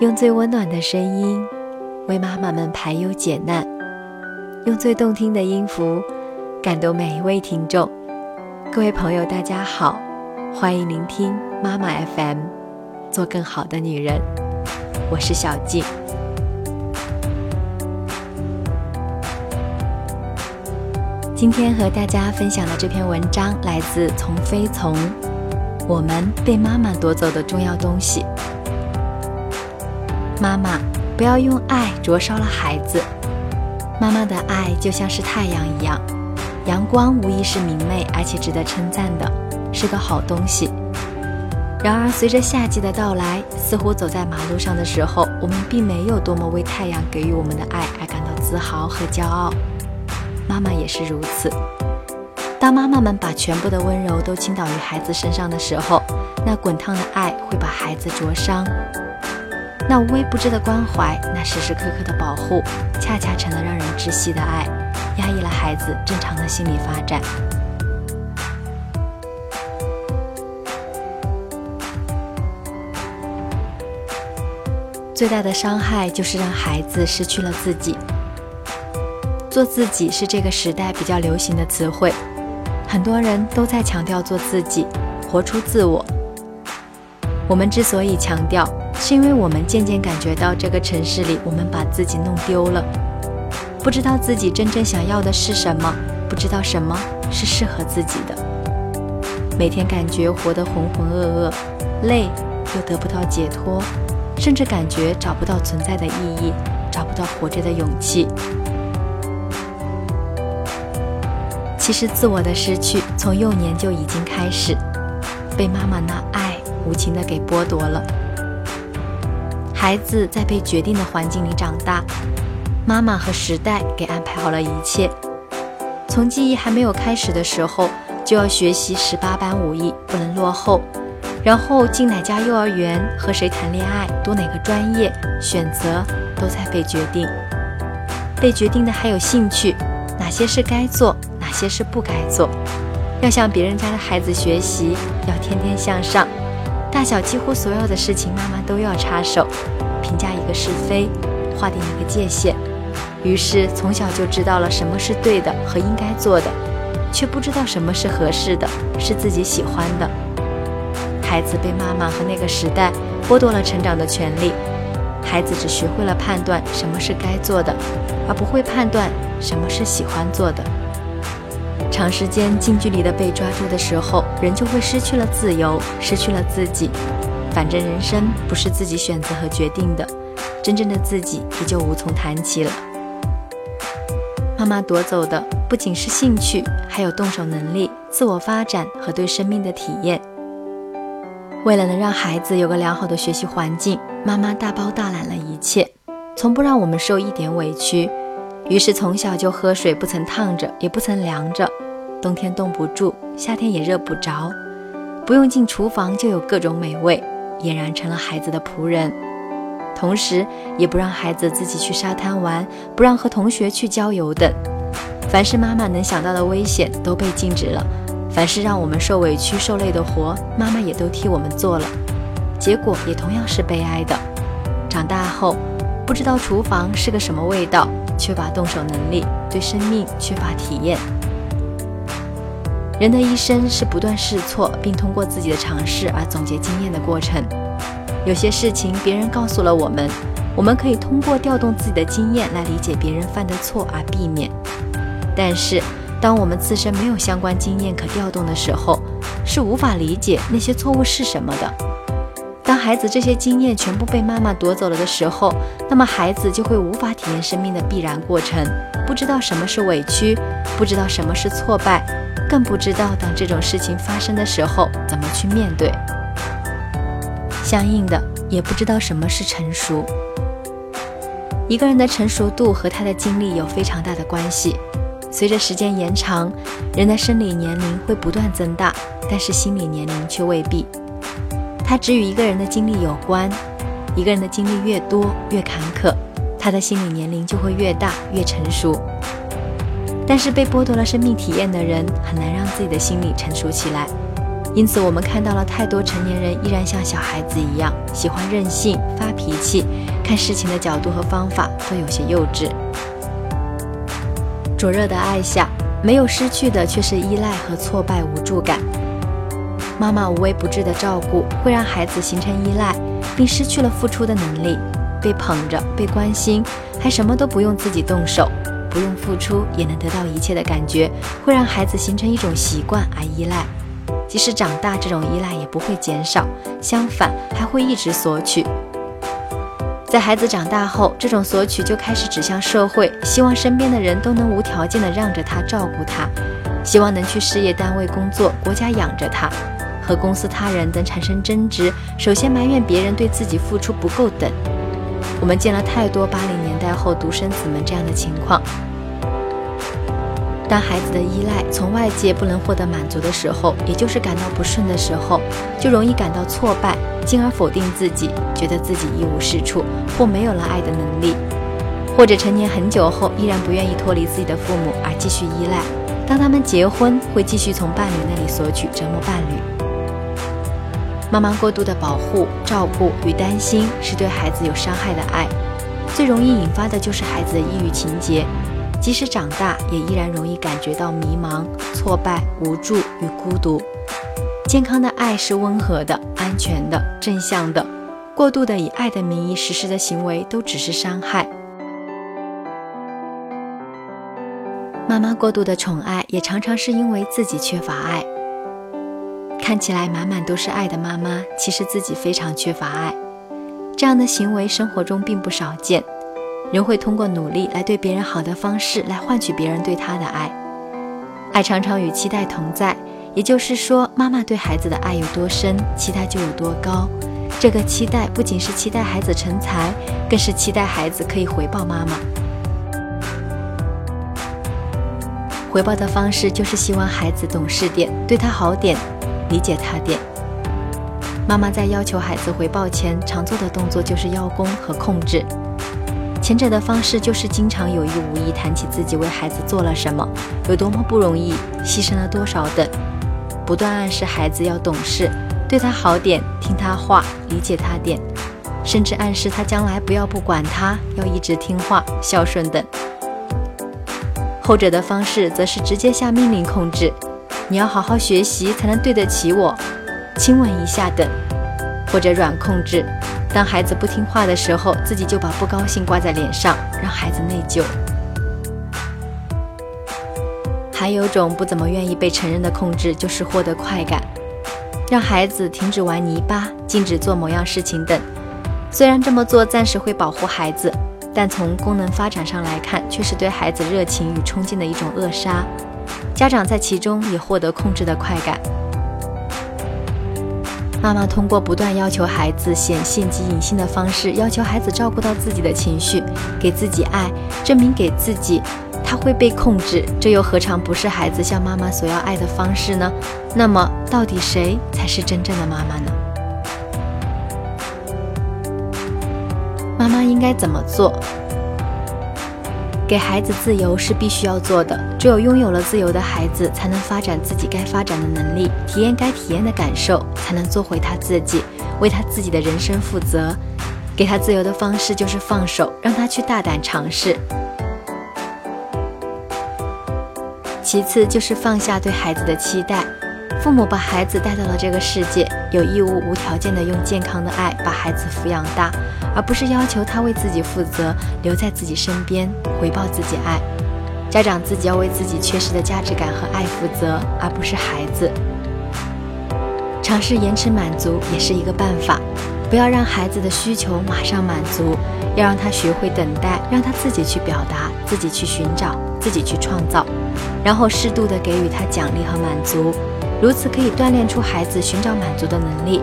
用最温暖的声音为妈妈们排忧解难，用最动听的音符感动每一位听众。各位朋友，大家好，欢迎聆听妈妈 FM，做更好的女人。我是小静。今天和大家分享的这篇文章来自《从飞从》，我们被妈妈夺走的重要东西。妈妈，不要用爱灼烧了孩子。妈妈的爱就像是太阳一样，阳光无疑是明媚而且值得称赞的，是个好东西。然而，随着夏季的到来，似乎走在马路上的时候，我们并没有多么为太阳给予我们的爱而感到自豪和骄傲。妈妈也是如此。当妈妈们把全部的温柔都倾倒于孩子身上的时候，那滚烫的爱会把孩子灼伤。那无微不至的关怀，那时时刻刻的保护，恰恰成了让人窒息的爱，压抑了孩子正常的心理发展。最大的伤害就是让孩子失去了自己。做自己是这个时代比较流行的词汇，很多人都在强调做自己，活出自我。我们之所以强调，是因为我们渐渐感觉到这个城市里，我们把自己弄丢了，不知道自己真正想要的是什么，不知道什么是适合自己的。每天感觉活得浑浑噩噩，累又得不到解脱，甚至感觉找不到存在的意义，找不到活着的勇气。其实，自我的失去从幼年就已经开始，被妈妈那爱无情的给剥夺了。孩子在被决定的环境里长大，妈妈和时代给安排好了一切。从记忆还没有开始的时候，就要学习十八般武艺，不能落后。然后进哪家幼儿园，和谁谈恋爱，读哪个专业，选择都在被决定。被决定的还有兴趣，哪些是该做，哪些是不该做。要向别人家的孩子学习，要天天向上。大小几乎所有的事情，妈妈都要插手，评价一个是非，划定一个界限。于是从小就知道了什么是对的和应该做的，却不知道什么是合适的，是自己喜欢的。孩子被妈妈和那个时代剥夺了成长的权利，孩子只学会了判断什么是该做的，而不会判断什么是喜欢做的。长时间近距离的被抓住的时候，人就会失去了自由，失去了自己。反正人生不是自己选择和决定的，真正的自己也就无从谈起了。妈妈夺走的不仅是兴趣，还有动手能力、自我发展和对生命的体验。为了能让孩子有个良好的学习环境，妈妈大包大揽了一切，从不让我们受一点委屈。于是从小就喝水不曾烫着，也不曾凉着，冬天冻不住，夏天也热不着，不用进厨房就有各种美味，俨然成了孩子的仆人。同时，也不让孩子自己去沙滩玩，不让和同学去郊游等。凡是妈妈能想到的危险都被禁止了，凡是让我们受委屈受累的活，妈妈也都替我们做了，结果也同样是悲哀的。长大后，不知道厨房是个什么味道。缺乏动手能力，对生命缺乏体验。人的一生是不断试错，并通过自己的尝试而总结经验的过程。有些事情别人告诉了我们，我们可以通过调动自己的经验来理解别人犯的错而避免。但是，当我们自身没有相关经验可调动的时候，是无法理解那些错误是什么的。孩子这些经验全部被妈妈夺走了的时候，那么孩子就会无法体验生命的必然过程，不知道什么是委屈，不知道什么是挫败，更不知道当这种事情发生的时候怎么去面对。相应的，也不知道什么是成熟。一个人的成熟度和他的经历有非常大的关系。随着时间延长，人的生理年龄会不断增大，但是心理年龄却未必。它只与一个人的经历有关，一个人的经历越多越坎坷，他的心理年龄就会越大越成熟。但是被剥夺了生命体验的人，很难让自己的心理成熟起来。因此，我们看到了太多成年人依然像小孩子一样，喜欢任性、发脾气，看事情的角度和方法都有些幼稚。灼热的爱下，没有失去的却是依赖和挫败无助感。妈妈无微不至的照顾，会让孩子形成依赖，并失去了付出的能力。被捧着、被关心，还什么都不用自己动手，不用付出也能得到一切的感觉，会让孩子形成一种习惯而依赖。即使长大，这种依赖也不会减少，相反还会一直索取。在孩子长大后，这种索取就开始指向社会，希望身边的人都能无条件的让着他、照顾他，希望能去事业单位工作，国家养着他，和公司他人等产生争执，首先埋怨别人对自己付出不够等。我们见了太多八零年代后独生子们这样的情况。当孩子的依赖从外界不能获得满足的时候，也就是感到不顺的时候，就容易感到挫败，进而否定自己，觉得自己一无是处，或没有了爱的能力，或者成年很久后依然不愿意脱离自己的父母而继续依赖。当他们结婚，会继续从伴侣那里索取，折磨伴侣。妈妈过度的保护、照顾与担心，是对孩子有伤害的爱，最容易引发的就是孩子的抑郁情节。即使长大，也依然容易感觉到迷茫、挫败、无助与孤独。健康的爱是温和的、安全的、正向的。过度的以爱的名义实施的行为，都只是伤害。妈妈过度的宠爱，也常常是因为自己缺乏爱。看起来满满都是爱的妈妈，其实自己非常缺乏爱。这样的行为，生活中并不少见。人会通过努力来对别人好的方式来换取别人对他的爱，爱常常与期待同在，也就是说，妈妈对孩子的爱有多深，期待就有多高。这个期待不仅是期待孩子成才，更是期待孩子可以回报妈妈。回报的方式就是希望孩子懂事点，对他好点，理解他点。妈妈在要求孩子回报前，常做的动作就是邀功和控制。前者的方式就是经常有意无意谈起自己为孩子做了什么，有多么不容易，牺牲了多少等，不断暗示孩子要懂事，对他好点，听他话，理解他点，甚至暗示他将来不要不管他，要一直听话、孝顺等。后者的方式则是直接下命令控制，你要好好学习才能对得起我，亲吻一下等，或者软控制。当孩子不听话的时候，自己就把不高兴挂在脸上，让孩子内疚。还有种不怎么愿意被承认的控制，就是获得快感，让孩子停止玩泥巴，禁止做某样事情等。虽然这么做暂时会保护孩子，但从功能发展上来看，却是对孩子热情与冲劲的一种扼杀。家长在其中也获得控制的快感。妈妈通过不断要求孩子显性及隐性的方式，要求孩子照顾到自己的情绪，给自己爱，证明给自己他会被控制，这又何尝不是孩子向妈妈索要爱的方式呢？那么，到底谁才是真正的妈妈呢？妈妈应该怎么做？给孩子自由是必须要做的。只有拥有了自由的孩子，才能发展自己该发展的能力，体验该体验的感受，才能做回他自己，为他自己的人生负责。给他自由的方式就是放手，让他去大胆尝试。其次就是放下对孩子的期待。父母把孩子带到了这个世界，有义务无条件的用健康的爱把孩子抚养大，而不是要求他为自己负责，留在自己身边，回报自己爱。家长自己要为自己缺失的价值感和爱负责，而不是孩子。尝试延迟满足也是一个办法，不要让孩子的需求马上满足，要让他学会等待，让他自己去表达，自己去寻找，自己去创造，然后适度的给予他奖励和满足。如此可以锻炼出孩子寻找满足的能力，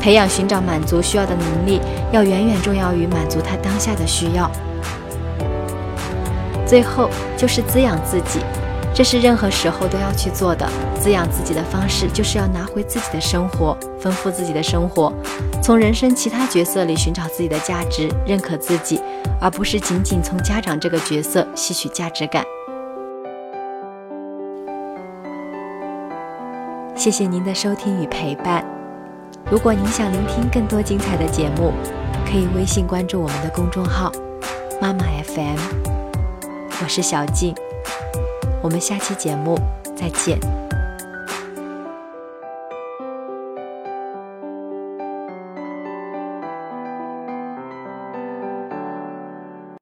培养寻找满足需要的能力，要远远重要于满足他当下的需要。最后就是滋养自己。这是任何时候都要去做的。滋养自己的方式就是要拿回自己的生活丰富自己的生活。从人生其他角色里寻找自己的价值认可自己而不是仅仅从家长这个角色吸取价值感。谢谢您的收听与陪伴。如果您想聆听更多精彩的节目可以微信关注我们的公众号妈妈 fm 我是小静。我们下期节目再见。